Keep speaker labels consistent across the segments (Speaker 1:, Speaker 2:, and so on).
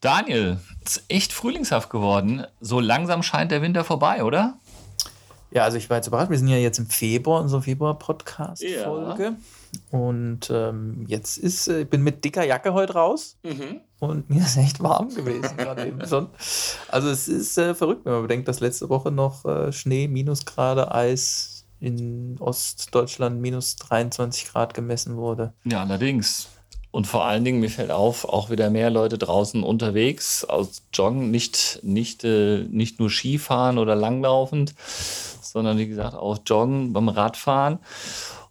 Speaker 1: Daniel, es ist echt frühlingshaft geworden. So langsam scheint der Winter vorbei, oder?
Speaker 2: Ja, also ich war jetzt überrascht. Wir sind ja jetzt im Februar, unsere Februar-Podcast-Folge. Ja. Und ähm, jetzt ist, ich äh, bin mit dicker Jacke heute raus. Mhm. Und mir ist echt warm gewesen gerade eben schon. Also es ist äh, verrückt, wenn man bedenkt, dass letzte Woche noch äh, Schnee, Minusgrade, Eis in Ostdeutschland minus 23 Grad gemessen wurde.
Speaker 1: Ja, allerdings. Und vor allen Dingen, mir fällt auf, auch wieder mehr Leute draußen unterwegs, aus Joggen, nicht, nicht, äh, nicht nur Skifahren oder langlaufend, sondern wie gesagt auch Joggen beim Radfahren.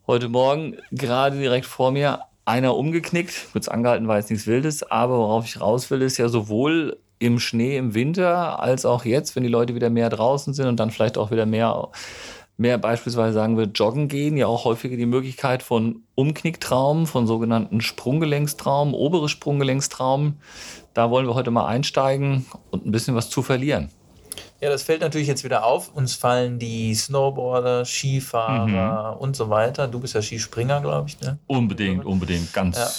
Speaker 1: Heute Morgen gerade direkt vor mir einer umgeknickt, kurz angehalten war jetzt nichts Wildes, aber worauf ich raus will, ist ja sowohl im Schnee im Winter als auch jetzt, wenn die Leute wieder mehr draußen sind und dann vielleicht auch wieder mehr mehr beispielsweise sagen wir joggen gehen, ja auch häufiger die Möglichkeit von Umknicktraumen, von sogenannten Sprunggelenkstraumen, obere Sprunggelenkstraumen. Da wollen wir heute mal einsteigen und ein bisschen was zu verlieren.
Speaker 2: Ja, das fällt natürlich jetzt wieder auf. Uns fallen die Snowboarder, Skifahrer mhm. und so weiter. Du bist ja Skispringer, glaube ich. Ne?
Speaker 1: Unbedingt, unbedingt. Ganz, ja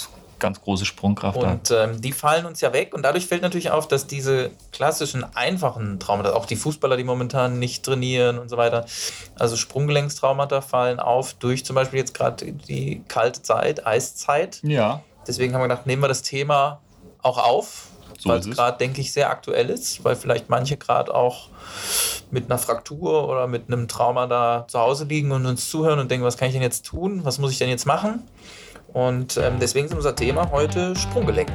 Speaker 1: ganz große Sprungkraft
Speaker 2: und ähm, die fallen uns ja weg und dadurch fällt natürlich auf, dass diese klassischen einfachen Traumata, auch die Fußballer, die momentan nicht trainieren und so weiter, also Sprunggelenkstraumata fallen auf durch zum Beispiel jetzt gerade die kalte Zeit, Eiszeit.
Speaker 1: Ja.
Speaker 2: Deswegen haben wir gedacht, nehmen wir das Thema auch auf, so weil es gerade, denke ich, sehr aktuell ist, weil vielleicht manche gerade auch mit einer Fraktur oder mit einem Trauma da zu Hause liegen und uns zuhören und denken, was kann ich denn jetzt tun? Was muss ich denn jetzt machen? Und ähm, deswegen ist unser Thema heute Sprunggelenk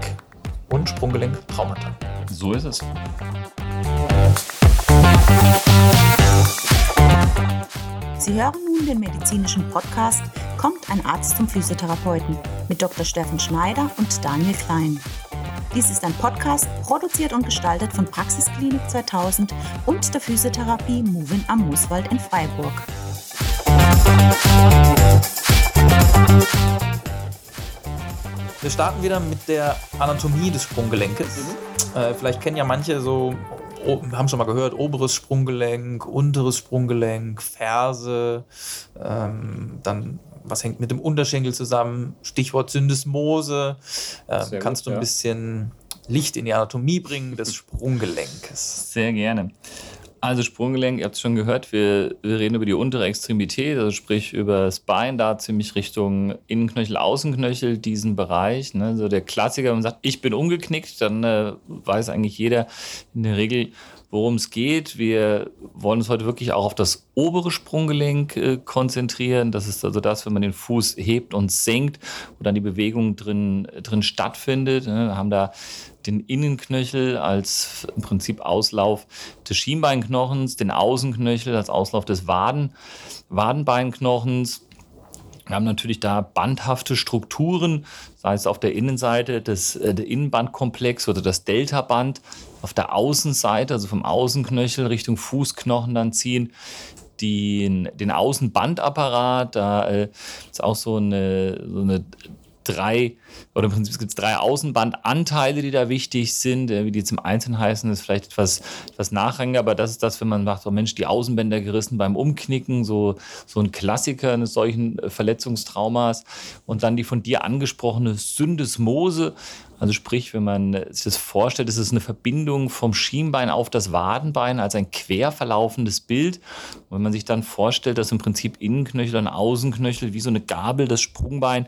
Speaker 2: und Sprunggelenk-Traumata.
Speaker 1: So ist es.
Speaker 3: Sie hören nun den medizinischen Podcast Kommt ein Arzt zum Physiotherapeuten mit Dr. Steffen Schneider und Daniel Klein. Dies ist ein Podcast, produziert und gestaltet von Praxisklinik 2000 und der Physiotherapie Movin am Mooswald in Freiburg.
Speaker 2: Wir starten wieder mit der Anatomie des Sprunggelenkes. Mhm. Äh, vielleicht kennen ja manche so, oh, haben schon mal gehört, oberes Sprunggelenk, unteres Sprunggelenk, Ferse, ähm, dann was hängt mit dem Unterschenkel zusammen? Stichwort Syndesmose. Ähm, kannst gut, du ein ja. bisschen Licht in die Anatomie bringen des Sprunggelenkes?
Speaker 1: Sehr gerne. Also Sprunggelenk, ihr habt es schon gehört, wir, wir, reden über die untere Extremität, also sprich über das Bein, da ziemlich Richtung Innenknöchel, Außenknöchel, diesen Bereich. Ne? So der Klassiker, wenn man sagt, ich bin umgeknickt, dann äh, weiß eigentlich jeder in der Regel, worum es geht. Wir wollen uns heute wirklich auch auf das obere Sprunggelenk äh, konzentrieren. Das ist also das, wenn man den Fuß hebt und senkt, wo dann die Bewegung drin, drin stattfindet. Ne? Wir haben da den Innenknöchel als im Prinzip Auslauf des Schienbeinknochens, den Außenknöchel als Auslauf des Waden, Wadenbeinknochens. Wir haben natürlich da bandhafte Strukturen, sei es auf der Innenseite des äh, der Innenbandkomplex oder das Deltaband. Auf der Außenseite, also vom Außenknöchel Richtung Fußknochen dann ziehen, den, den Außenbandapparat. Da äh, ist auch so eine, so eine drei, oder im Prinzip gibt es drei Außenbandanteile, die da wichtig sind. Wie die im Einzelnen heißen, ist vielleicht etwas, etwas nachrangiger, aber das ist das, wenn man sagt, oh Mensch, die Außenbänder gerissen beim Umknicken, so, so ein Klassiker eines solchen Verletzungstraumas. Und dann die von dir angesprochene Syndesmose, also sprich, wenn man sich das vorstellt, ist es eine Verbindung vom Schienbein auf das Wadenbein als ein quer verlaufendes Bild. Und wenn man sich dann vorstellt, dass im Prinzip Innenknöchel und Außenknöchel wie so eine Gabel das Sprungbein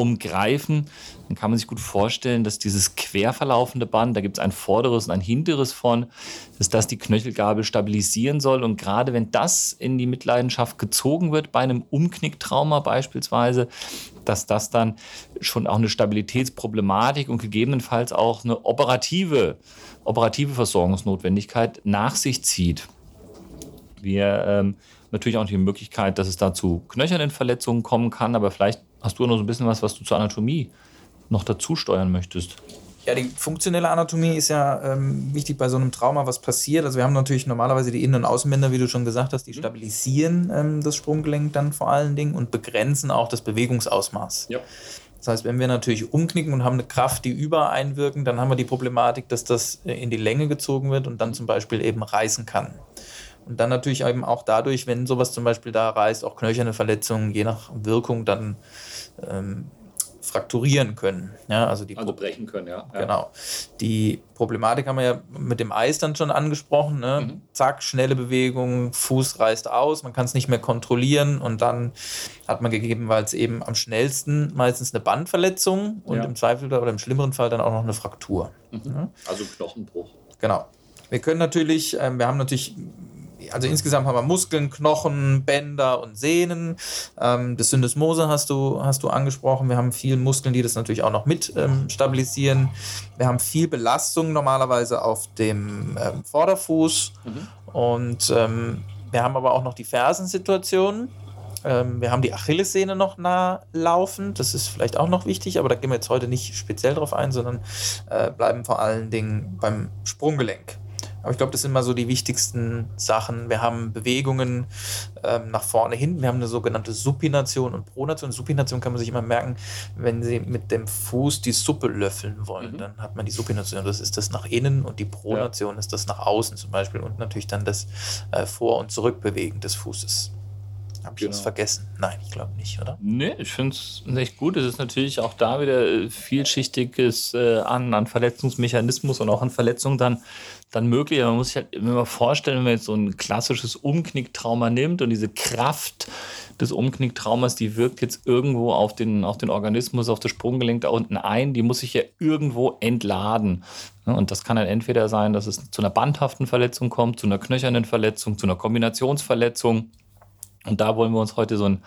Speaker 1: umgreifen, dann kann man sich gut vorstellen, dass dieses quer verlaufende Band, da gibt es ein vorderes und ein hinteres von, dass das die Knöchelgabel stabilisieren soll. Und gerade wenn das in die Mitleidenschaft gezogen wird, bei einem Umknicktrauma beispielsweise, dass das dann schon auch eine Stabilitätsproblematik und gegebenenfalls auch eine operative, operative Versorgungsnotwendigkeit nach sich zieht. Wir ähm, natürlich auch die Möglichkeit, dass es da zu knöchernen Verletzungen kommen kann, aber vielleicht Hast du noch so ein bisschen was, was du zur Anatomie noch dazu steuern möchtest?
Speaker 2: Ja, die funktionelle Anatomie ist ja ähm, wichtig bei so einem Trauma, was passiert. Also wir haben natürlich normalerweise die Innen- und Außenbänder, wie du schon gesagt hast, die mhm. stabilisieren ähm, das Sprunggelenk dann vor allen Dingen und begrenzen auch das Bewegungsausmaß. Ja. Das heißt, wenn wir natürlich umknicken und haben eine Kraft, die übereinwirken, dann haben wir die Problematik, dass das äh, in die Länge gezogen wird und dann zum Beispiel eben reißen kann. Und dann natürlich eben auch dadurch, wenn sowas zum Beispiel da reißt, auch knöcherne Verletzungen, je nach Wirkung, dann ähm, frakturieren können. Ja, also, die
Speaker 1: also brechen können, ja.
Speaker 2: Genau. Die Problematik haben wir ja mit dem Eis dann schon angesprochen. Ne? Mhm. Zack, schnelle Bewegung, Fuß reißt aus, man kann es nicht mehr kontrollieren und dann hat man gegebenenfalls eben am schnellsten meistens eine Bandverletzung und ja. im Zweifel oder im schlimmeren Fall dann auch noch eine Fraktur.
Speaker 1: Mhm. Ja? Also Knochenbruch.
Speaker 2: Genau. Wir können natürlich, äh, wir haben natürlich also insgesamt haben wir Muskeln, Knochen, Bänder und Sehnen. Ähm, das Syndesmose hast du, hast du angesprochen. Wir haben viele Muskeln, die das natürlich auch noch mit ähm, stabilisieren. Wir haben viel Belastung normalerweise auf dem ähm, Vorderfuß. Mhm. Und ähm, wir haben aber auch noch die Fersensituation. Ähm, wir haben die Achillessehne noch nah laufen. Das ist vielleicht auch noch wichtig, aber da gehen wir jetzt heute nicht speziell drauf ein, sondern äh, bleiben vor allen Dingen beim Sprunggelenk. Aber ich glaube, das sind mal so die wichtigsten Sachen. Wir haben Bewegungen ähm, nach vorne hin. Wir haben eine sogenannte Supination und Pronation. Supination kann man sich immer merken, wenn Sie mit dem Fuß die Suppe löffeln wollen. Mhm. Dann hat man die Supination. Das ist das nach innen und die Pronation ja. ist das nach außen zum Beispiel. Und natürlich dann das äh, Vor- und Zurückbewegen des Fußes. Habe ich genau. was vergessen? Nein, ich glaube nicht, oder?
Speaker 1: Nee, ich finde es echt gut. Es ist natürlich auch da wieder äh, vielschichtiges äh, an, an Verletzungsmechanismus und auch an Verletzungen dann dann möglich. Aber man muss sich halt immer vorstellen, wenn man jetzt so ein klassisches Umknicktrauma nimmt und diese Kraft des Umknicktraumas, die wirkt jetzt irgendwo auf den, auf den Organismus, auf das Sprunggelenk da unten ein, die muss sich ja irgendwo entladen. Und das kann dann entweder sein, dass es zu einer bandhaften Verletzung kommt, zu einer knöchernen Verletzung, zu einer Kombinationsverletzung. Und da wollen wir uns heute so ein,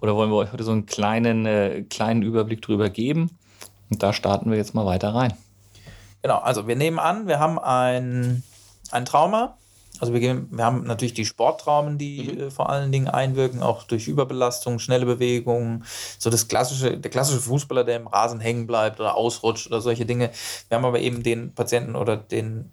Speaker 1: oder wollen wir euch heute so einen kleinen, äh, kleinen Überblick drüber geben. Und da starten wir jetzt mal weiter rein.
Speaker 2: Genau, also wir nehmen an, wir haben ein, ein Trauma. Also wir, gehen, wir haben natürlich die Sporttraumen, die mhm. äh, vor allen Dingen einwirken, auch durch Überbelastung, schnelle Bewegungen, so das klassische, der klassische Fußballer, der im Rasen hängen bleibt oder ausrutscht oder solche Dinge. Wir haben aber eben den Patienten oder den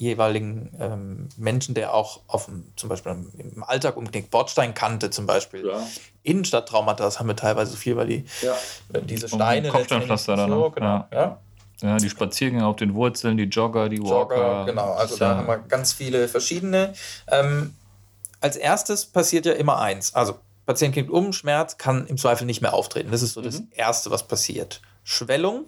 Speaker 2: jeweiligen ähm, Menschen, der auch auf zum Beispiel im Alltag umknickt, Bordsteinkante zum Beispiel. Ja. Innenstadttraumata, das haben wir teilweise viel, weil die
Speaker 1: ja.
Speaker 2: Äh, diese Steine.
Speaker 1: Kopfsteinpflaster dann. So, genau, ja. ja. Ja, die Spaziergänge auf den Wurzeln, die Jogger, die Walker. Jogger,
Speaker 2: genau, also da haben wir ganz viele verschiedene. Ähm, als erstes passiert ja immer eins. Also, Patient knickt um, Schmerz kann im Zweifel nicht mehr auftreten. Das ist so mhm. das Erste, was passiert. Schwellung.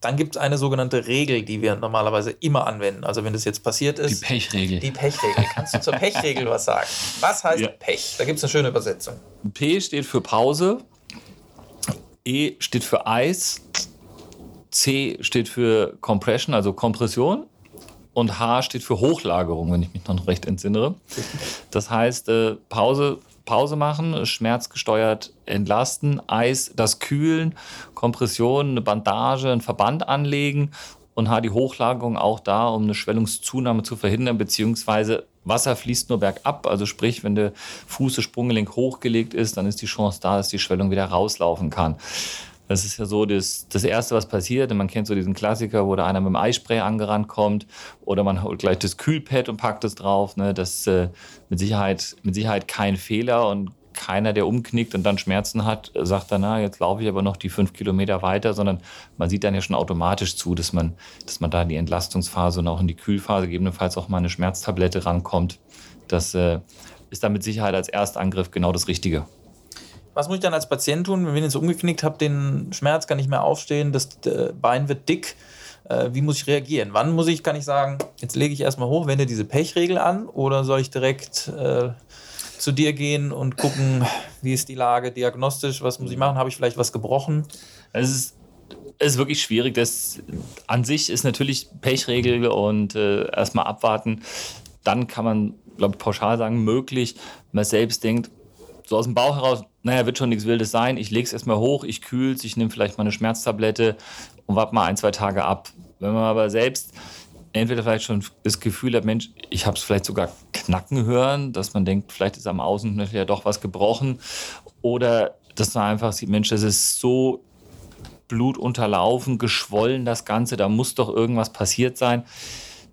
Speaker 2: Dann gibt es eine sogenannte Regel, die wir normalerweise immer anwenden. Also, wenn das jetzt passiert ist.
Speaker 1: Die Pechregel.
Speaker 2: Die Pechregel. Kannst du zur Pechregel was sagen? Was heißt ja. Pech? Da gibt es eine schöne Übersetzung.
Speaker 1: P steht für Pause. E steht für Eis. C steht für Compression, also Kompression. Und H steht für Hochlagerung, wenn ich mich noch recht entsinne. Das heißt, äh, Pause, Pause machen, schmerzgesteuert entlasten, Eis, das Kühlen, Kompression, eine Bandage, einen Verband anlegen und H die Hochlagerung auch da, um eine Schwellungszunahme zu verhindern, beziehungsweise Wasser fließt nur bergab, also sprich, wenn der Fuß, das Sprunggelenk hochgelegt ist, dann ist die Chance da, dass die Schwellung wieder rauslaufen kann. Das ist ja so das, das Erste, was passiert. Man kennt so diesen Klassiker, wo da einer mit dem Eispray angerannt kommt oder man holt gleich das Kühlpad und packt es drauf. Ne? Das äh, mit, Sicherheit, mit Sicherheit kein Fehler und keiner, der umknickt und dann Schmerzen hat, sagt dann, na, jetzt laufe ich aber noch die fünf Kilometer weiter, sondern man sieht dann ja schon automatisch zu, dass man, dass man da in die Entlastungsphase und auch in die Kühlphase gegebenenfalls auch mal eine Schmerztablette rankommt. Das äh, ist dann mit Sicherheit als Erstangriff genau das Richtige.
Speaker 2: Was muss ich dann als Patient tun, wenn ich jetzt umgeknickt habe, den Schmerz, kann nicht mehr aufstehen, das Bein wird dick? Äh, wie muss ich reagieren? Wann muss ich, kann ich sagen, jetzt lege ich erstmal hoch, wende diese Pechregel an oder soll ich direkt äh, zu dir gehen und gucken, wie ist die Lage diagnostisch, was muss ich machen, habe ich vielleicht was gebrochen?
Speaker 1: Es ist es ist wirklich schwierig. Das an sich ist natürlich Pechregel und äh, erstmal abwarten. Dann kann man, glaube ich, pauschal sagen, möglich, man selbst denkt, so aus dem Bauch heraus, naja, wird schon nichts Wildes sein. Ich lege es erstmal hoch, ich kühle es, ich nehme vielleicht mal eine Schmerztablette und warte mal ein, zwei Tage ab. Wenn man aber selbst entweder vielleicht schon das Gefühl hat, Mensch, ich habe es vielleicht sogar knacken hören, dass man denkt, vielleicht ist am Außenknöchel ja doch was gebrochen. Oder dass man einfach sieht, Mensch, das ist so blutunterlaufen, geschwollen, das Ganze, da muss doch irgendwas passiert sein.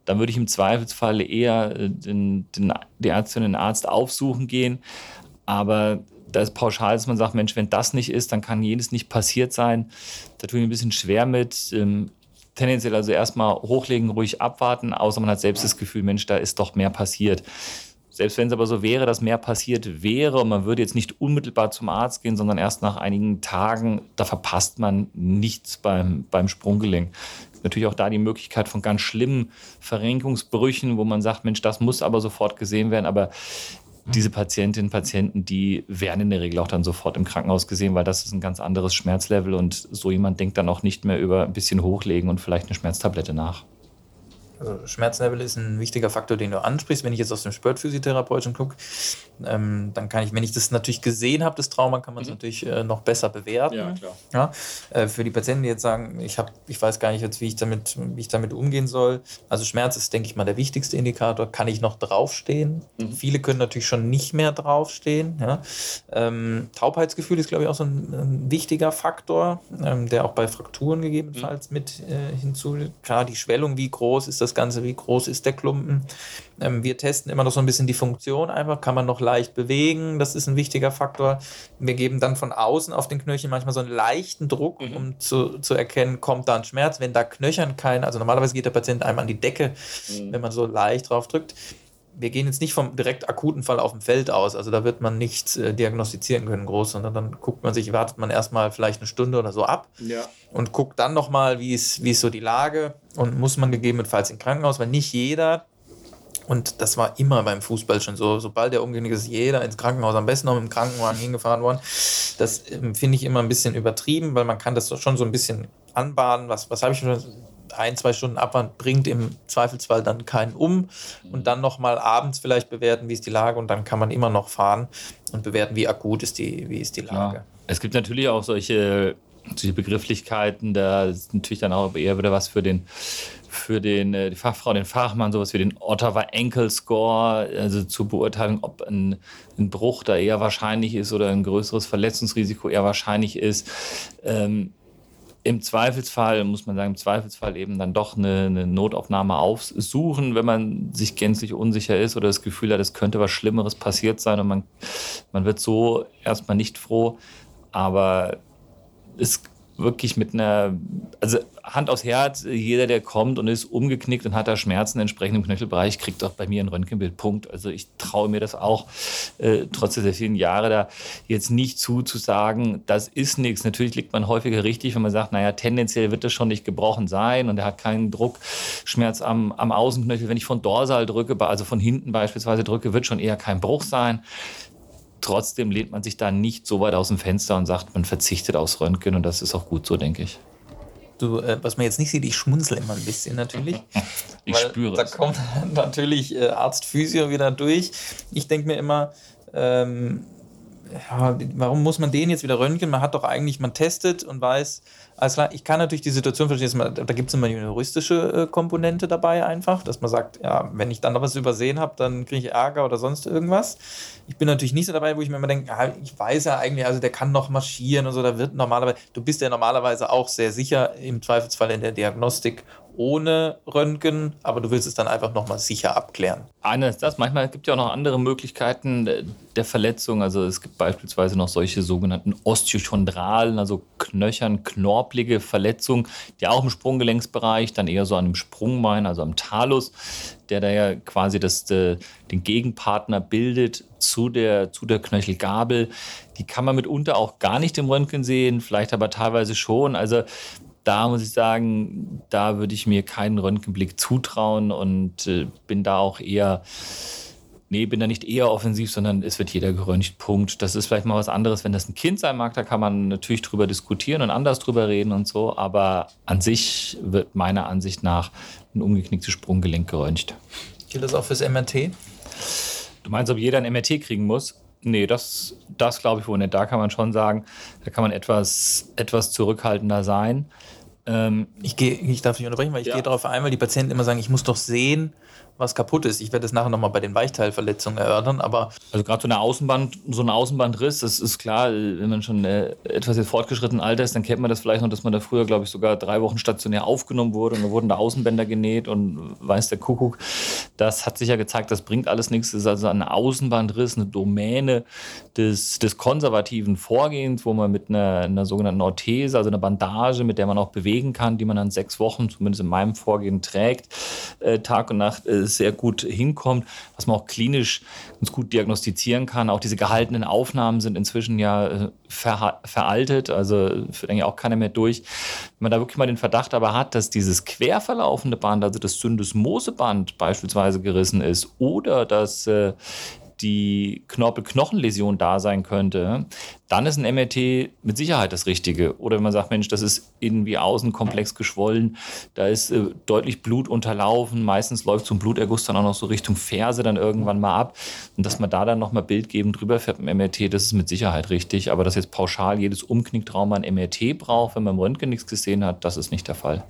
Speaker 1: Dann würde ich im Zweifelsfall eher den, den, die Ärztin den Arzt aufsuchen gehen. Aber da ist pauschal, dass man sagt, Mensch, wenn das nicht ist, dann kann jenes nicht passiert sein. Da tue ich ein bisschen schwer mit. Ähm, tendenziell also erstmal hochlegen, ruhig abwarten, außer man hat selbst das Gefühl, Mensch, da ist doch mehr passiert. Selbst wenn es aber so wäre, dass mehr passiert wäre und man würde jetzt nicht unmittelbar zum Arzt gehen, sondern erst nach einigen Tagen, da verpasst man nichts beim, beim Sprunggelenk. Natürlich auch da die Möglichkeit von ganz schlimmen Verrenkungsbrüchen, wo man sagt, Mensch, das muss aber sofort gesehen werden. Aber diese Patientinnen und Patienten, die werden in der Regel auch dann sofort im Krankenhaus gesehen, weil das ist ein ganz anderes Schmerzlevel und so jemand denkt dann auch nicht mehr über ein bisschen hochlegen und vielleicht eine Schmerztablette nach.
Speaker 2: Also Schmerzlevel ist ein wichtiger Faktor, den du ansprichst. Wenn ich jetzt aus dem Sportphysiotherapeutischen gucke, ähm, dann kann ich, wenn ich das natürlich gesehen habe, das Trauma, kann man es mhm. natürlich äh, noch besser bewerten. Ja, klar. Ja, äh, für die Patienten, die jetzt sagen, ich, hab, ich weiß gar nicht jetzt, wie ich, damit, wie ich damit umgehen soll. Also Schmerz ist, denke ich mal, der wichtigste Indikator. Kann ich noch draufstehen? Mhm. Viele können natürlich schon nicht mehr draufstehen. Ja. Ähm, Taubheitsgefühl ist, glaube ich, auch so ein, ein wichtiger Faktor, ähm, der auch bei Frakturen gegebenenfalls mhm. mit äh, hinzu. Klar, die Schwellung, wie groß ist das Ganze, wie groß ist der Klumpen? Ähm, wir testen immer noch so ein bisschen die Funktion einfach. Kann man noch leicht bewegen? Das ist ein wichtiger Faktor. Wir geben dann von außen auf den Knöchel manchmal so einen leichten Druck, mhm. um zu, zu erkennen, kommt da ein Schmerz. Wenn da Knöchern kein, also normalerweise geht der Patient einmal an die Decke, mhm. wenn man so leicht drauf drückt wir gehen jetzt nicht vom direkt akuten Fall auf dem Feld aus. Also da wird man nichts äh, diagnostizieren können groß, sondern dann guckt man sich, wartet man erstmal vielleicht eine Stunde oder so ab ja. und guckt dann nochmal, wie ist, wie ist so die Lage und muss man gegebenenfalls ins Krankenhaus, weil nicht jeder und das war immer beim Fußball schon so. Sobald der umgeknickt ist, jeder ins Krankenhaus, am besten noch mit dem Krankenwagen hingefahren worden. Das ähm, finde ich immer ein bisschen übertrieben, weil man kann das schon so ein bisschen anbahnen. Was, was habe ich schon? Ein, zwei Stunden Abwand bringt im Zweifelsfall dann keinen um. Und dann nochmal abends vielleicht bewerten, wie ist die Lage. Und dann kann man immer noch fahren und bewerten, wie akut ist die, wie ist die Lage.
Speaker 1: Ja. Es gibt natürlich auch solche die Begrifflichkeiten, da ist natürlich dann auch eher wieder was für den für den, äh, die Fachfrau, den Fachmann, sowas wie den Ottawa Ankle Score, also zur Beurteilung, ob ein, ein, Bruch da eher wahrscheinlich ist oder ein größeres Verletzungsrisiko eher wahrscheinlich ist. Ähm, Im Zweifelsfall, muss man sagen, im Zweifelsfall eben dann doch eine, eine, Notaufnahme aufsuchen, wenn man sich gänzlich unsicher ist oder das Gefühl hat, es könnte was Schlimmeres passiert sein und man, man wird so erstmal nicht froh. Aber es wirklich mit einer, also Hand aufs Herz, jeder, der kommt und ist umgeknickt und hat da Schmerzen entsprechend im Knöchelbereich, kriegt doch bei mir ein Röntgenbild. Punkt. Also ich traue mir das auch, äh, trotz der vielen Jahre da jetzt nicht zu, zu sagen, das ist nichts. Natürlich liegt man häufiger richtig, wenn man sagt, naja, tendenziell wird das schon nicht gebrochen sein und er hat keinen Druckschmerz am, am Außenknöchel. Wenn ich von Dorsal drücke, also von hinten beispielsweise drücke, wird schon eher kein Bruch sein. Trotzdem lehnt man sich da nicht so weit aus dem Fenster und sagt, man verzichtet aufs Röntgen und das ist auch gut so, denke ich.
Speaker 2: Du, äh, was man jetzt nicht sieht, ich schmunzel immer ein bisschen natürlich.
Speaker 1: ich spüre
Speaker 2: da es. Da kommt natürlich äh, Arzt Physio wieder durch. Ich denke mir immer, ähm, ja, warum muss man den jetzt wieder röntgen? Man hat doch eigentlich, man testet und weiß, alles klar, ich kann natürlich die Situation verstehen, da gibt es immer eine juristische äh, Komponente dabei einfach, dass man sagt, ja, wenn ich dann noch was übersehen habe, dann kriege ich Ärger oder sonst irgendwas. Ich bin natürlich nicht so dabei, wo ich mir immer denke, ja, ich weiß ja eigentlich, also der kann noch marschieren und so, da wird normalerweise, du bist ja normalerweise auch sehr sicher im Zweifelsfall in der Diagnostik ohne Röntgen, aber du willst es dann einfach nochmal sicher abklären.
Speaker 1: Eine ist das. Manchmal gibt es ja auch noch andere Möglichkeiten der Verletzung. Also es gibt beispielsweise noch solche sogenannten osteochondralen, also knöchern, knorpelige Verletzungen, die auch im Sprunggelenksbereich, dann eher so an dem Sprungbein, also am Talus, der da ja quasi das, äh, den Gegenpartner bildet zu der, zu der Knöchelgabel. Die kann man mitunter auch gar nicht im Röntgen sehen, vielleicht aber teilweise schon. Also da muss ich sagen, da würde ich mir keinen Röntgenblick zutrauen und äh, bin da auch eher, nee, bin da nicht eher offensiv, sondern es wird jeder geröntgt. Punkt. Das ist vielleicht mal was anderes, wenn das ein Kind sein mag, da kann man natürlich drüber diskutieren und anders drüber reden und so, aber an sich wird meiner Ansicht nach ein umgeknicktes Sprunggelenk geröntgt.
Speaker 2: Gilt das auch fürs MRT?
Speaker 1: Du meinst, ob jeder ein MRT kriegen muss? Nee, das, das glaube ich wohl nicht. Da kann man schon sagen, da kann man etwas, etwas zurückhaltender sein.
Speaker 2: Ähm, ich, geh, ich darf nicht unterbrechen, weil ich ja. gehe darauf ein, weil die Patienten immer sagen, ich muss doch sehen, was kaputt ist. Ich werde das nachher nochmal bei den Weichteilverletzungen erörtern, aber.
Speaker 1: Also gerade so eine Außenband, so ein Außenbandriss, das ist klar, wenn man schon äh, etwas jetzt fortgeschrittenen Alter ist, dann kennt man das vielleicht noch, dass man da früher, glaube ich, sogar drei Wochen stationär aufgenommen wurde und da wurden da Außenbänder genäht und weiß der Kuckuck. Das hat sich ja gezeigt, das bringt alles nichts. Das ist also ein Außenbandriss, eine Domäne des, des konservativen Vorgehens, wo man mit einer, einer sogenannten Orthese, also einer Bandage, mit der man auch bewegen kann, die man dann sechs Wochen, zumindest in meinem Vorgehen, trägt, äh, Tag und Nacht, äh, sehr gut hinkommt, was man auch klinisch ganz gut diagnostizieren kann. Auch diese gehaltenen Aufnahmen sind inzwischen ja äh, ver veraltet, also führt eigentlich auch keiner mehr durch. Wenn man da wirklich mal den Verdacht aber hat, dass dieses quer verlaufende Band, also das Syndesmoseband beispielsweise gerissen ist oder dass äh, die Knorpel-Knochenläsion da sein könnte, dann ist ein MRT mit Sicherheit das Richtige. Oder wenn man sagt, Mensch, das ist innen wie außen komplex geschwollen, da ist äh, deutlich Blut unterlaufen, meistens läuft so ein Bluterguss dann auch noch so Richtung Ferse dann irgendwann mal ab. Und dass man da dann nochmal bildgebend drüber fährt im MRT, das ist mit Sicherheit richtig. Aber dass jetzt pauschal jedes Umknicktrauma ein MRT braucht, wenn man im Röntgen nichts gesehen hat, das ist nicht der Fall.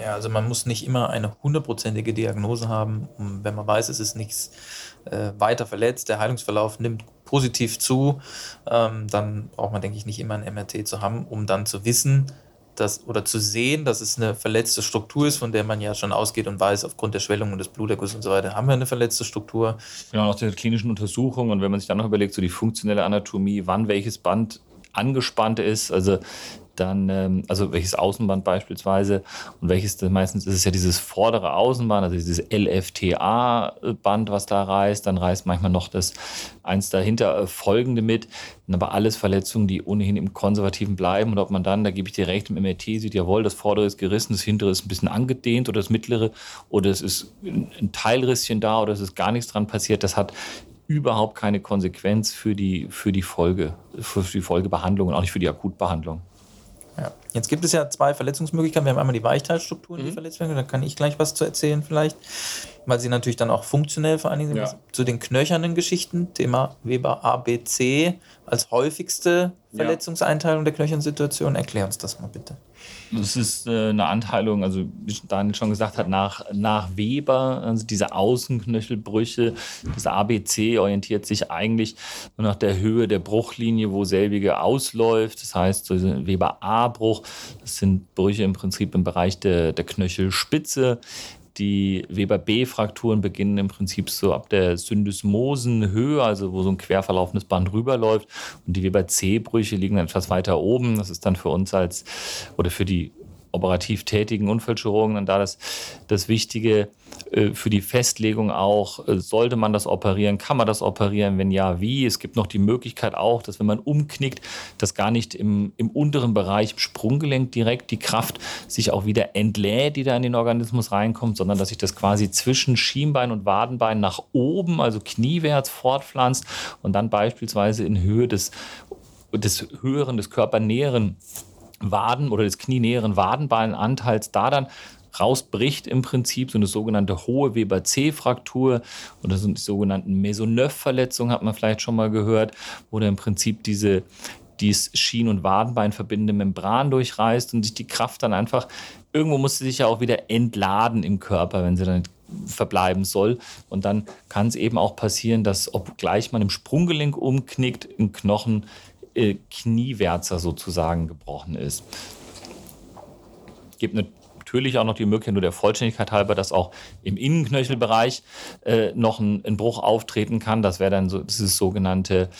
Speaker 2: Ja, also man muss nicht immer eine hundertprozentige Diagnose haben, wenn man weiß, es ist nichts äh, weiter verletzt, der Heilungsverlauf nimmt positiv zu, ähm, dann braucht man, denke ich, nicht immer ein MRT zu haben, um dann zu wissen, dass, oder zu sehen, dass es eine verletzte Struktur ist, von der man ja schon ausgeht und weiß, aufgrund der Schwellung und des Blutergusses und so weiter, haben wir eine verletzte Struktur.
Speaker 1: Genau, nach der klinischen Untersuchung und wenn man sich dann noch überlegt, so die funktionelle Anatomie, wann welches Band angespannt ist. Also dann, ähm, also welches Außenband beispielsweise und welches, meistens ist es ja dieses vordere Außenband, also dieses LFTA-Band, was da reißt, dann reißt manchmal noch das eins dahinter äh, folgende mit, aber alles Verletzungen, die ohnehin im Konservativen bleiben. Und ob man dann, da gebe ich dir recht, im MRT sieht, jawohl, das vordere ist gerissen, das hintere ist ein bisschen angedehnt oder das mittlere oder es ist ein Teilrisschen da oder es ist gar nichts dran passiert, das hat überhaupt keine Konsequenz für die, für die Folge, für die Folgebehandlung und auch nicht für die Akutbehandlung.
Speaker 2: Ja. Jetzt gibt es ja zwei Verletzungsmöglichkeiten. Wir haben einmal die Weichteilstrukturen, mhm. die verletzt werden. Da kann ich gleich was zu erzählen vielleicht, weil sie natürlich dann auch funktionell vor allen Dingen. Ja. Zu den knöchernen Geschichten, Thema Weber ABC als häufigste Verletzungseinteilung der knöchernen Situation. Erklär uns das mal bitte.
Speaker 1: Das ist äh, eine Anteilung, also wie Daniel schon gesagt hat, nach, nach Weber, also diese Außenknöchelbrüche. Das ABC orientiert sich eigentlich nur nach der Höhe der Bruchlinie, wo selbige ausläuft. Das heißt, so Weber A-Bruch, das sind Brüche im Prinzip im Bereich der, der Knöchelspitze. Die Weber B-Frakturen beginnen im Prinzip so ab der Syndesmosenhöhe, also wo so ein querverlaufendes Band rüberläuft. Und die Weber C-Brüche liegen dann etwas weiter oben. Das ist dann für uns als oder für die operativ tätigen Unfallchirurgen dann da das, das Wichtige äh, für die Festlegung auch, äh, sollte man das operieren, kann man das operieren, wenn ja, wie. Es gibt noch die Möglichkeit auch, dass wenn man umknickt, dass gar nicht im, im unteren Bereich, im Sprunggelenk direkt die Kraft sich auch wieder entlädt, die da in den Organismus reinkommt, sondern dass sich das quasi zwischen Schienbein und Wadenbein nach oben, also kniewärts fortpflanzt und dann beispielsweise in Höhe des, des höheren, des körpernäheren Waden oder des knienäheren Wadenbeinanteils da dann rausbricht im Prinzip so eine sogenannte hohe Weber C-Fraktur oder so eine sogenannten Mesoneuf-Verletzungen hat man vielleicht schon mal gehört, wo da im Prinzip diese dieses Schien- und Wadenbein verbindende Membran durchreißt und sich die Kraft dann einfach, irgendwo muss sie sich ja auch wieder entladen im Körper, wenn sie dann verbleiben soll. Und dann kann es eben auch passieren, dass obgleich man im Sprunggelenk umknickt, ein Knochen Kniewärzer sozusagen gebrochen ist. Gibt eine natürlich auch noch die Möglichkeit, nur der Vollständigkeit halber, dass auch im Innenknöchelbereich äh, noch ein, ein, Bruch auftreten kann. Das wäre dann so dieses sogenannte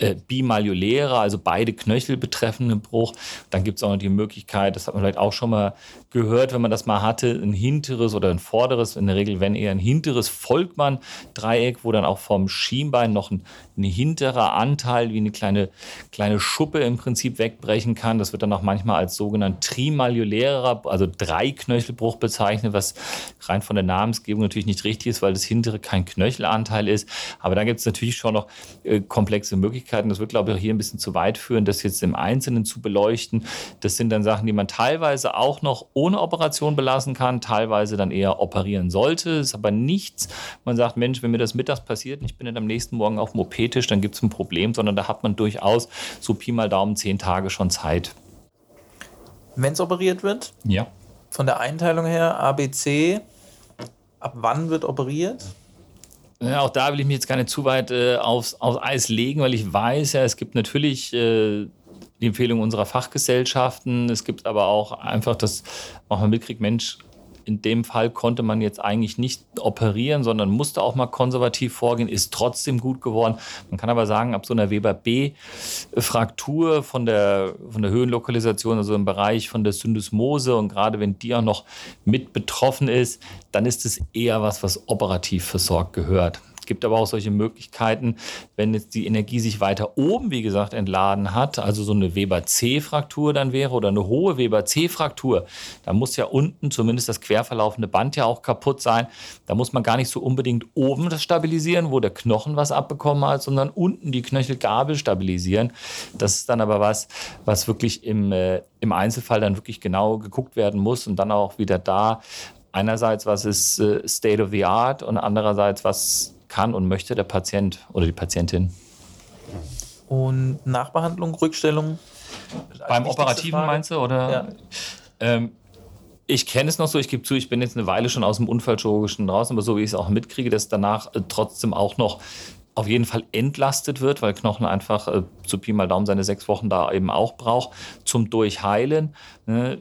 Speaker 1: äh, bimalluläre, also beide Knöchel betreffende Bruch. Dann gibt es auch noch die Möglichkeit, das hat man vielleicht auch schon mal gehört, wenn man das mal hatte, ein hinteres oder ein vorderes, in der Regel wenn eher ein hinteres Volkmann-Dreieck, wo dann auch vom Schienbein noch ein, ein hinterer Anteil wie eine kleine, kleine Schuppe im Prinzip wegbrechen kann. Das wird dann auch manchmal als sogenannt trimallulärer, also drei Knöchelbruch bezeichnet, was rein von der Namensgebung natürlich nicht richtig ist, weil das hintere kein Knöchelanteil ist. Aber da gibt es natürlich schon noch äh, komplexe Möglichkeiten. Das wird, glaube ich, hier ein bisschen zu weit führen, das jetzt im Einzelnen zu beleuchten. Das sind dann Sachen, die man teilweise auch noch ohne Operation belassen kann, teilweise dann eher operieren sollte. Das ist aber nichts, man sagt, Mensch, wenn mir das mittags passiert und ich bin dann am nächsten Morgen auf dem OP-Tisch, dann gibt es ein Problem, sondern da hat man durchaus so Pi mal Daumen zehn Tage schon Zeit.
Speaker 2: Wenn es operiert wird?
Speaker 1: Ja
Speaker 2: von der Einteilung her, ABC, ab wann wird operiert?
Speaker 1: Ja, auch da will ich mich jetzt gar nicht zu weit äh, aufs, aufs Eis legen, weil ich weiß ja, es gibt natürlich äh, die Empfehlung unserer Fachgesellschaften, es gibt aber auch einfach, dass man mitkriegt, Mensch, in dem Fall konnte man jetzt eigentlich nicht operieren, sondern musste auch mal konservativ vorgehen, ist trotzdem gut geworden. Man kann aber sagen, ab so einer Weber B-Fraktur von der, von der Höhenlokalisation, also im Bereich von der Syndesmose und gerade wenn die auch noch mit betroffen ist, dann ist es eher was, was operativ versorgt gehört gibt aber auch solche Möglichkeiten, wenn jetzt die Energie sich weiter oben, wie gesagt, entladen hat, also so eine Weber-C-Fraktur dann wäre oder eine hohe Weber-C-Fraktur, da muss ja unten zumindest das querverlaufende Band ja auch kaputt sein. Da muss man gar nicht so unbedingt oben das stabilisieren, wo der Knochen was abbekommen hat, sondern unten die Knöchelgabel stabilisieren. Das ist dann aber was, was wirklich im, äh, im Einzelfall dann wirklich genau geguckt werden muss und dann auch wieder da einerseits, was ist äh, State of the Art und andererseits, was kann und möchte der Patient oder die Patientin.
Speaker 2: Und Nachbehandlung, Rückstellung?
Speaker 1: Beim Operativen Frage. meinst du? Oder? Ja. Ähm, ich kenne es noch so, ich gebe zu, ich bin jetzt eine Weile schon aus dem Unfallchirurgischen draußen, aber so wie ich es auch mitkriege, dass danach äh, trotzdem auch noch auf jeden Fall entlastet wird, weil Knochen einfach äh, zu Pi mal Daumen seine sechs Wochen da eben auch braucht zum Durchheilen. Ne?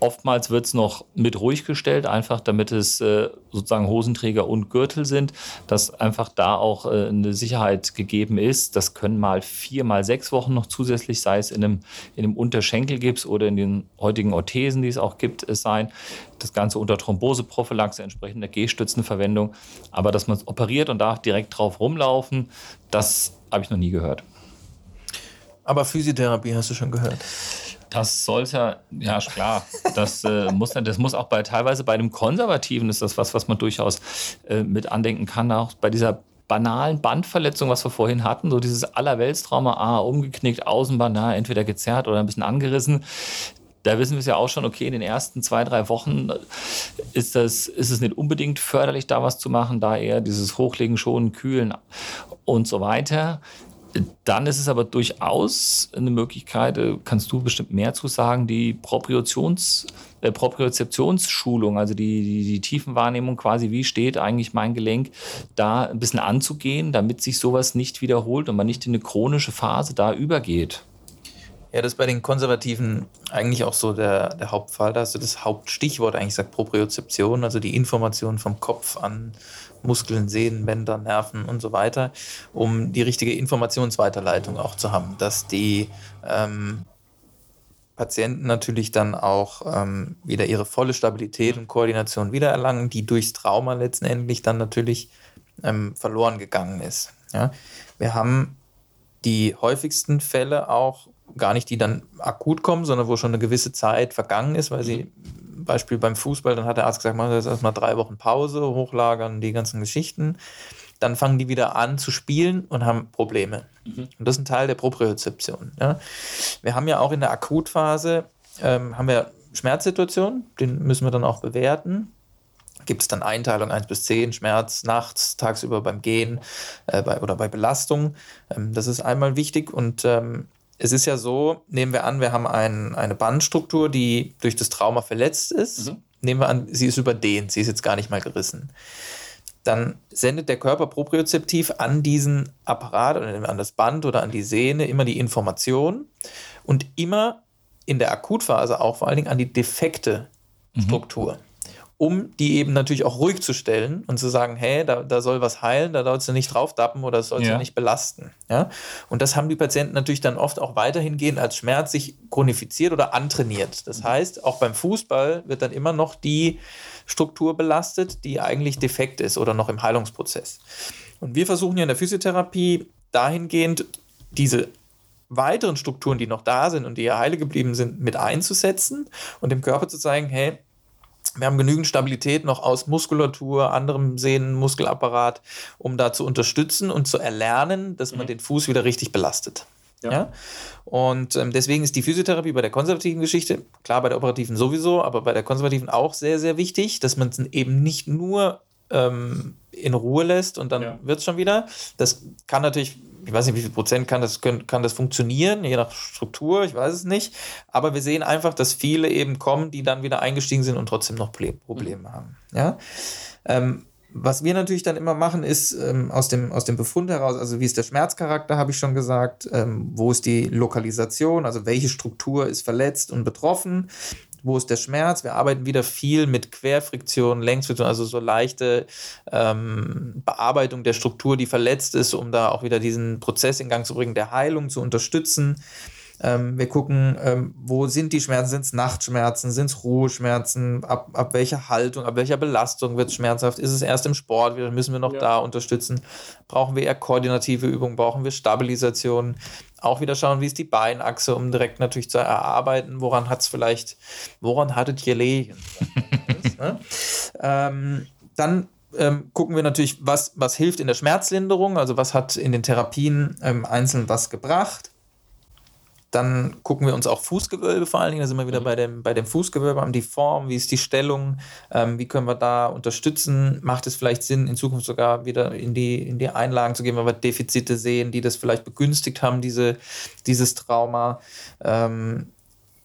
Speaker 1: Oftmals wird es noch mit ruhig gestellt, einfach damit es äh, sozusagen Hosenträger und Gürtel sind, dass einfach da auch äh, eine Sicherheit gegeben ist. Das können mal vier, mal sechs Wochen noch zusätzlich, sei es in einem, in einem Unterschenkelgips oder in den heutigen Orthesen, die es auch gibt, es sein. Das Ganze unter Thromboseprophylaxe, entsprechender G-Stützenverwendung. Aber dass man es operiert und darf direkt drauf rumlaufen, das habe ich noch nie gehört.
Speaker 2: Aber Physiotherapie hast du schon gehört.
Speaker 1: Das sollte ja, klar. Das, äh, muss, das muss auch bei teilweise bei dem Konservativen ist das was, was man durchaus äh, mit andenken kann. Auch bei dieser banalen Bandverletzung, was wir vorhin hatten, so dieses Allerweltstrauma, ah, umgeknickt, Außenband, na, entweder gezerrt oder ein bisschen angerissen. Da wissen wir es ja auch schon, okay, in den ersten zwei, drei Wochen ist, das, ist es nicht unbedingt förderlich, da was zu machen, da eher dieses Hochlegen, Schonen, Kühlen und so weiter. Dann ist es aber durchaus eine Möglichkeit, äh, kannst du bestimmt mehr zu sagen, die Propriotions, äh, Propriozeptionsschulung, also die, die, die Tiefenwahrnehmung quasi, wie steht eigentlich mein Gelenk, da ein bisschen anzugehen, damit sich sowas nicht wiederholt und man nicht in eine chronische Phase da übergeht.
Speaker 2: Ja, das ist bei den Konservativen eigentlich auch so der, der Hauptfall. Da hast du das Hauptstichwort eigentlich gesagt, Propriozeption, also die Information vom Kopf an Muskeln, Sehnen, Bänder, Nerven und so weiter, um die richtige Informationsweiterleitung auch zu haben, dass die ähm, Patienten natürlich dann auch ähm, wieder ihre volle Stabilität und Koordination wiedererlangen, die durchs Trauma letztendlich dann natürlich ähm, verloren gegangen ist. Ja? Wir haben die häufigsten Fälle auch gar nicht, die dann akut kommen, sondern wo schon eine gewisse Zeit vergangen ist, weil sie Beispiel beim Fußball, dann hat der Arzt gesagt, machen Sie jetzt erstmal drei Wochen Pause, hochlagern, die ganzen Geschichten. Dann fangen die wieder an zu spielen und haben Probleme. Mhm. Und das ist ein Teil der Propriozeption. Ja. Wir haben ja auch in der Akutphase ähm, haben wir Schmerzsituationen, den müssen wir dann auch bewerten gibt es dann Einteilung 1 bis 10, Schmerz nachts, tagsüber beim Gehen äh, bei, oder bei Belastung. Ähm, das ist einmal wichtig und ähm, es ist ja so, nehmen wir an, wir haben ein, eine Bandstruktur, die durch das Trauma verletzt ist. Mhm. Nehmen wir an, sie ist überdehnt, sie ist jetzt gar nicht mal gerissen. Dann sendet der Körper propriozeptiv an diesen Apparat oder an das Band oder an die Sehne immer die Information und immer in der Akutphase auch vor allen Dingen an die defekte mhm. Um die eben natürlich auch ruhig zu stellen und zu sagen, hey, da, da soll was heilen, da sollst du nicht draufdappen oder das sollst ja. du nicht belasten. Ja? Und das haben die Patienten natürlich dann oft auch weiterhin gehen, als Schmerz sich chronifiziert oder antrainiert. Das heißt, auch beim Fußball wird dann immer noch die Struktur belastet, die eigentlich defekt ist oder noch im Heilungsprozess. Und wir versuchen ja in der Physiotherapie dahingehend diese weiteren Strukturen, die noch da sind und die ja heile geblieben sind, mit einzusetzen und dem Körper zu zeigen, hey, wir haben genügend Stabilität noch aus Muskulatur, anderem Sehnen, Muskelapparat, um da zu unterstützen und zu erlernen, dass man mhm. den Fuß wieder richtig belastet. Ja. ja? Und ähm, deswegen ist die Physiotherapie bei der konservativen Geschichte, klar bei der operativen sowieso, aber bei der konservativen auch sehr, sehr wichtig, dass man es eben nicht nur ähm, in Ruhe lässt und dann ja. wird es schon wieder. Das kann natürlich ich weiß nicht, wie viel Prozent kann das, können, kann das funktionieren, je nach Struktur, ich weiß es nicht. Aber wir sehen einfach, dass viele eben kommen, die dann wieder eingestiegen sind und trotzdem noch Probleme mhm. haben. Ja? Ähm, was wir natürlich dann immer machen, ist ähm, aus, dem, aus dem Befund heraus, also wie ist der Schmerzcharakter, habe ich schon gesagt, ähm, wo ist die Lokalisation, also welche Struktur ist verletzt und betroffen, wo ist der Schmerz. Wir arbeiten wieder viel mit Querfriktion, Längsfriktion, also so leichte ähm, Bearbeitung der Struktur, die verletzt ist, um da auch wieder diesen Prozess in Gang zu bringen, der Heilung zu unterstützen. Ähm, wir gucken, ähm, wo sind die Schmerzen? Sind es Nachtschmerzen? Sind es Ruheschmerzen? Ab, ab welcher Haltung, ab welcher Belastung wird es schmerzhaft? Ist es erst im Sport? Wieder müssen wir noch ja. da unterstützen? Brauchen wir eher koordinative Übungen? Brauchen wir Stabilisation? Auch wieder schauen, wie ist die Beinachse, um direkt natürlich zu erarbeiten, woran hat es vielleicht, woran hattet ihr gelegen? ne? ähm, dann ähm, gucken wir natürlich, was, was hilft in der Schmerzlinderung, also was hat in den Therapien ähm, einzeln was gebracht. Dann gucken wir uns auch Fußgewölbe vor allen Dingen, da sind wir wieder mhm. bei dem, bei dem Fußgewölbe an die Form, wie ist die Stellung, ähm, wie können wir da unterstützen, macht es vielleicht Sinn, in Zukunft sogar wieder in die, in die Einlagen zu gehen, weil wir Defizite sehen, die das vielleicht begünstigt haben, diese, dieses Trauma. Ähm,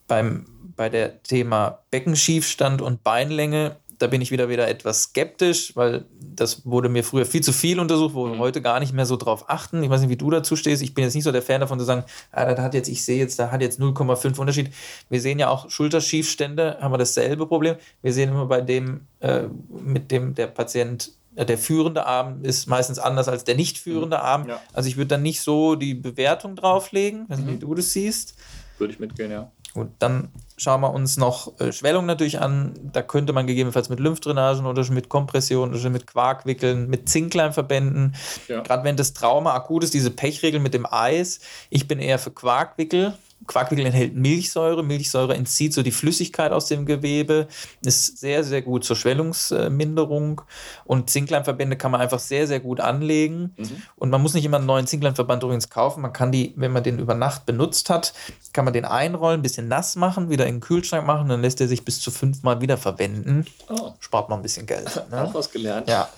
Speaker 2: beim, bei der Thema Beckenschiefstand und Beinlänge da bin ich wieder wieder etwas skeptisch, weil das wurde mir früher viel zu viel untersucht, wo wir mhm. heute gar nicht mehr so drauf achten. Ich weiß nicht, wie du dazu stehst. Ich bin jetzt nicht so der Fan davon zu sagen, ah, da hat jetzt, ich sehe jetzt, da hat jetzt 0,5 Unterschied. Wir sehen ja auch Schulterschiefstände, haben wir dasselbe Problem. Wir sehen immer bei dem, äh, mit dem der Patient äh, der führende Arm ist meistens anders als der nicht führende mhm. Arm. Ja. Also ich würde dann nicht so die Bewertung drauflegen, nicht, wie mhm. du das siehst.
Speaker 1: Würde ich mitgehen, ja.
Speaker 2: Gut, dann schauen wir uns noch äh, Schwellung natürlich an. Da könnte man gegebenenfalls mit Lymphdrainagen oder mit Kompression oder mit Quarkwickeln, mit Zinkleinverbänden. Ja. Gerade wenn das Trauma akut ist, diese Pechregel mit dem Eis. Ich bin eher für Quarkwickel, Quarkwickel enthält Milchsäure. Milchsäure entzieht so die Flüssigkeit aus dem Gewebe, ist sehr, sehr gut zur Schwellungsminderung. Und Zinkleinverbände kann man einfach sehr, sehr gut anlegen. Mhm. Und man muss nicht immer einen neuen Zinkleinverband übrigens kaufen. Man kann die, wenn man den über Nacht benutzt hat, kann man den einrollen, ein bisschen nass machen, wieder in den Kühlschrank machen, dann lässt er sich bis zu fünfmal wieder verwenden. Oh. Spart man ein bisschen Geld.
Speaker 1: Ne? Auch was gelernt.
Speaker 2: Ja.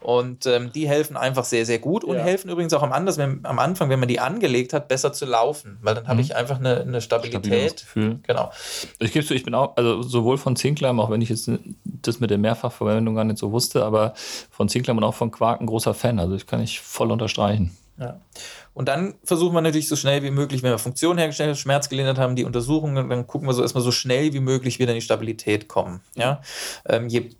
Speaker 2: Und ähm, die helfen einfach sehr, sehr gut und ja. helfen übrigens auch am, anders, wenn, am Anfang, wenn man die angelegt hat, besser zu laufen. Weil dann habe mhm. ich einfach eine eine, eine Stabilität.
Speaker 1: Genau. Ich gebe zu, ich bin auch, also sowohl von Zinklam, auch wenn ich jetzt das mit der Mehrfachverwendung gar nicht so wusste, aber von Zinklam und auch von Quark ein großer Fan. Also ich kann ich voll unterstreichen.
Speaker 2: Ja. Und dann versuchen wir natürlich so schnell wie möglich, wenn wir Funktionen hergestellt haben, Schmerz gelindert haben, die Untersuchungen, dann gucken wir so erstmal so schnell wie möglich wieder in die Stabilität kommen. Ja? Ähm, je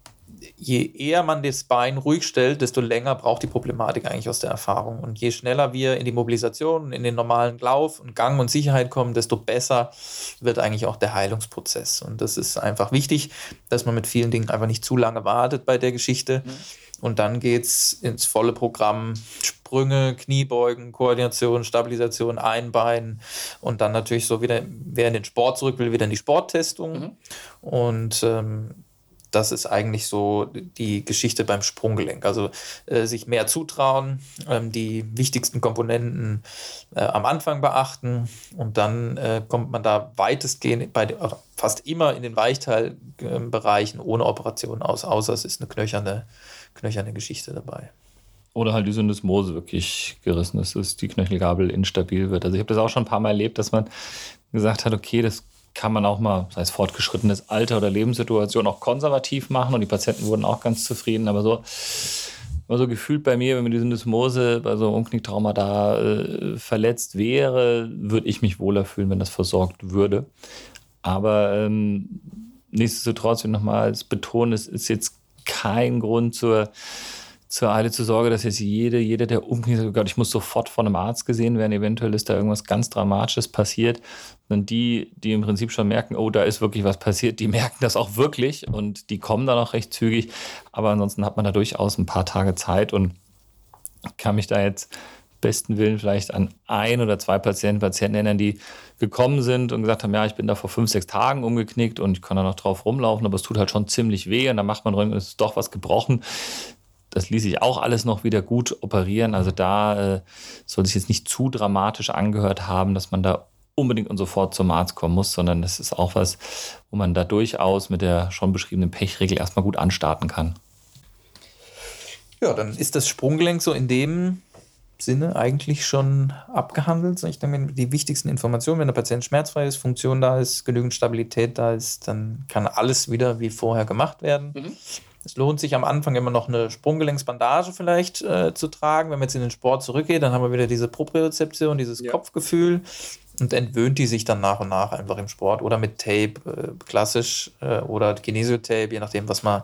Speaker 2: je eher man das Bein ruhig stellt, desto länger braucht die Problematik eigentlich aus der Erfahrung. Und je schneller wir in die Mobilisation, in den normalen Lauf und Gang und Sicherheit kommen, desto besser wird eigentlich auch der Heilungsprozess. Und das ist einfach wichtig, dass man mit vielen Dingen einfach nicht zu lange wartet bei der Geschichte. Mhm. Und dann geht es ins volle Programm. Sprünge, Kniebeugen, Koordination, Stabilisation, Einbein und dann natürlich so wieder, wer in den Sport zurück will, wieder in die Sporttestung. Mhm. Und ähm, das ist eigentlich so die Geschichte beim Sprunggelenk. Also äh, sich mehr zutrauen, ähm, die wichtigsten Komponenten äh, am Anfang beachten und dann äh, kommt man da weitestgehend bei fast immer in den Weichteilbereichen ohne Operation aus, außer es ist eine knöcherne, knöcherne Geschichte dabei.
Speaker 1: Oder halt die Syndesmose wirklich gerissen ist, dass die Knöchelgabel instabil wird. Also ich habe das auch schon ein paar Mal erlebt, dass man gesagt hat, okay, das kann man auch mal, sei es fortgeschrittenes Alter oder Lebenssituation, auch konservativ machen und die Patienten wurden auch ganz zufrieden. Aber so, immer so gefühlt bei mir, wenn mir die Syndesmose bei so einem Umknicktrauma da äh, verletzt wäre, würde ich mich wohler fühlen, wenn das versorgt würde. Aber ähm, nichtsdestotrotz, wenn nochmal betonen, es ist jetzt kein Grund zur zur Eile zur Sorge, dass jetzt jede, jeder, der umknickt, oh Gott, ich muss sofort von einem Arzt gesehen werden, eventuell ist da irgendwas ganz Dramatisches passiert. Und die, die im Prinzip schon merken, oh, da ist wirklich was passiert, die merken das auch wirklich und die kommen dann auch recht zügig. Aber ansonsten hat man da durchaus ein paar Tage Zeit und kann mich da jetzt besten Willen vielleicht an ein oder zwei Patienten, Patienten erinnern, die gekommen sind und gesagt haben, ja, ich bin da vor fünf, sechs Tagen umgeknickt und ich kann da noch drauf rumlaufen, aber es tut halt schon ziemlich weh und dann macht man es ist doch was gebrochen das ließ sich auch alles noch wieder gut operieren. Also da äh, soll sich jetzt nicht zu dramatisch angehört haben, dass man da unbedingt und sofort zum Arzt kommen muss, sondern das ist auch was, wo man da durchaus mit der schon beschriebenen Pechregel erstmal gut anstarten kann.
Speaker 2: Ja, dann ist das Sprunggelenk so in dem Sinne eigentlich schon abgehandelt. Ich denke, die wichtigsten Informationen, wenn der Patient schmerzfrei ist, Funktion da ist, genügend Stabilität da ist, dann kann alles wieder wie vorher gemacht werden. Mhm. Es lohnt sich am Anfang immer noch eine Sprunggelenksbandage vielleicht äh, zu tragen. Wenn man jetzt in den Sport zurückgeht, dann haben wir wieder diese Propriozeption, dieses ja. Kopfgefühl. und entwöhnt die sich dann nach und nach einfach im Sport oder mit Tape, äh, klassisch äh, oder Kinesiotape, je nachdem, was man,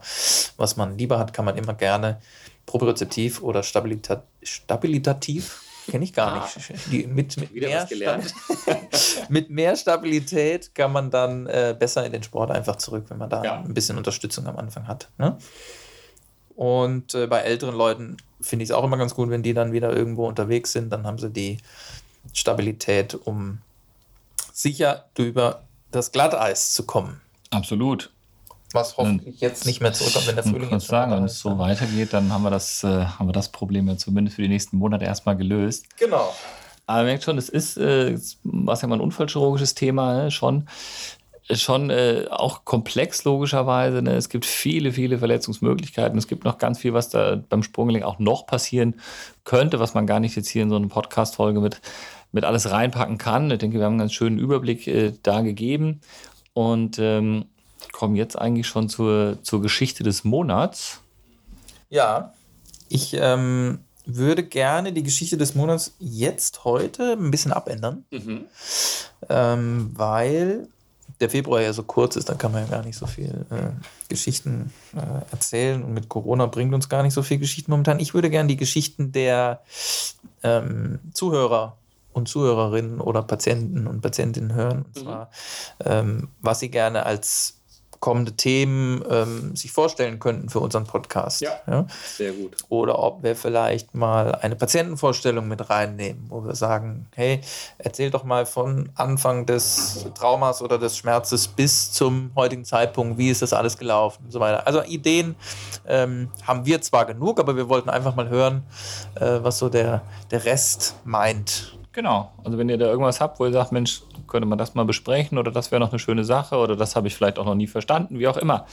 Speaker 2: was man lieber hat, kann man immer gerne propriozeptiv oder stabilita stabilitativ Kenne ich gar ah. nicht. Die, mit, mit, Wieder mehr gelernt. mit mehr Stabilität kann man dann äh, besser in den Sport einfach zurück, wenn man da ja. ein bisschen Unterstützung am Anfang hat. Ne? Und äh, bei älteren Leuten finde ich es auch immer ganz gut, wenn die dann wieder irgendwo unterwegs sind, dann haben sie die Stabilität, um sicher über das Glatteis zu kommen.
Speaker 1: Absolut.
Speaker 2: Was hoffentlich jetzt nicht mehr zurückkommt, wenn der
Speaker 1: Frühling jetzt sagen, wenn es so weitergeht, dann haben wir, das, äh, haben wir das Problem ja zumindest für die nächsten Monate erstmal gelöst.
Speaker 2: Genau.
Speaker 1: Aber man merkt schon, es ist, äh, was ja mal ein unfallchirurgisches Thema, ne? schon schon äh, auch komplex logischerweise. Ne? Es gibt viele, viele Verletzungsmöglichkeiten. Es gibt noch ganz viel, was da beim Sprunggelenk auch noch passieren könnte, was man gar nicht jetzt hier in so eine Podcast-Folge mit, mit alles reinpacken kann. Ich denke, wir haben einen ganz schönen Überblick äh, da gegeben und ähm, kommen jetzt eigentlich schon zur, zur Geschichte des Monats.
Speaker 2: Ja, ich ähm, würde gerne die Geschichte des Monats jetzt heute ein bisschen abändern, mhm. ähm, weil der Februar ja so kurz ist, dann kann man ja gar nicht so viel äh, Geschichten äh, erzählen. Und mit Corona bringt uns gar nicht so viel Geschichten momentan. Ich würde gerne die Geschichten der ähm, Zuhörer und Zuhörerinnen oder Patienten und Patientinnen hören. Und mhm. zwar, ähm, was sie gerne als kommende Themen ähm, sich vorstellen könnten für unseren Podcast.
Speaker 1: Ja, ja, sehr gut.
Speaker 2: Oder ob wir vielleicht mal eine Patientenvorstellung mit reinnehmen, wo wir sagen, hey, erzähl doch mal von Anfang des Traumas oder des Schmerzes bis zum heutigen Zeitpunkt, wie ist das alles gelaufen und so weiter. Also Ideen ähm, haben wir zwar genug, aber wir wollten einfach mal hören, äh, was so der, der Rest meint.
Speaker 1: Genau. Also wenn ihr da irgendwas habt, wo ihr sagt, Mensch, könnte man das mal besprechen oder das wäre noch eine schöne Sache oder das habe ich vielleicht auch noch nie verstanden, wie auch immer.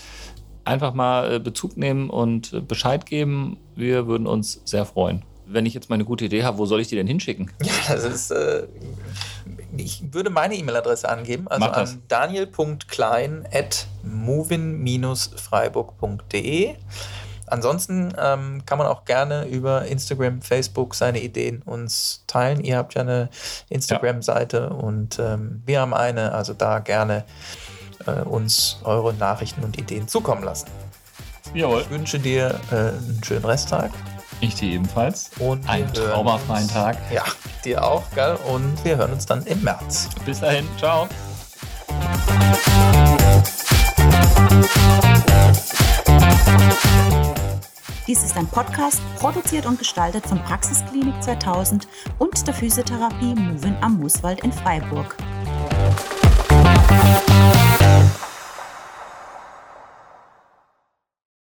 Speaker 1: Einfach mal äh, Bezug nehmen und äh, Bescheid geben. Wir würden uns sehr freuen. Wenn ich jetzt mal eine gute Idee habe, wo soll ich die denn hinschicken?
Speaker 2: Ja, das ist. Äh, ich würde meine E-Mail-Adresse angeben, also an daniel.klein at movin-freiburg.de. Ansonsten ähm, kann man auch gerne über Instagram, Facebook seine Ideen uns teilen. Ihr habt ja eine Instagram-Seite ja. und ähm, wir haben eine, also da gerne äh, uns eure Nachrichten und Ideen zukommen lassen.
Speaker 1: Jawohl.
Speaker 2: Ich wünsche dir äh, einen schönen Resttag.
Speaker 1: Ich dir ebenfalls.
Speaker 2: Und
Speaker 1: einen traumafreien Tag.
Speaker 2: Ja, dir auch, gell? Und wir hören uns dann im März.
Speaker 1: Bis dahin, ciao.
Speaker 3: Dies ist ein Podcast, produziert und gestaltet von Praxisklinik 2000 und der Physiotherapie Movin am Mooswald in Freiburg.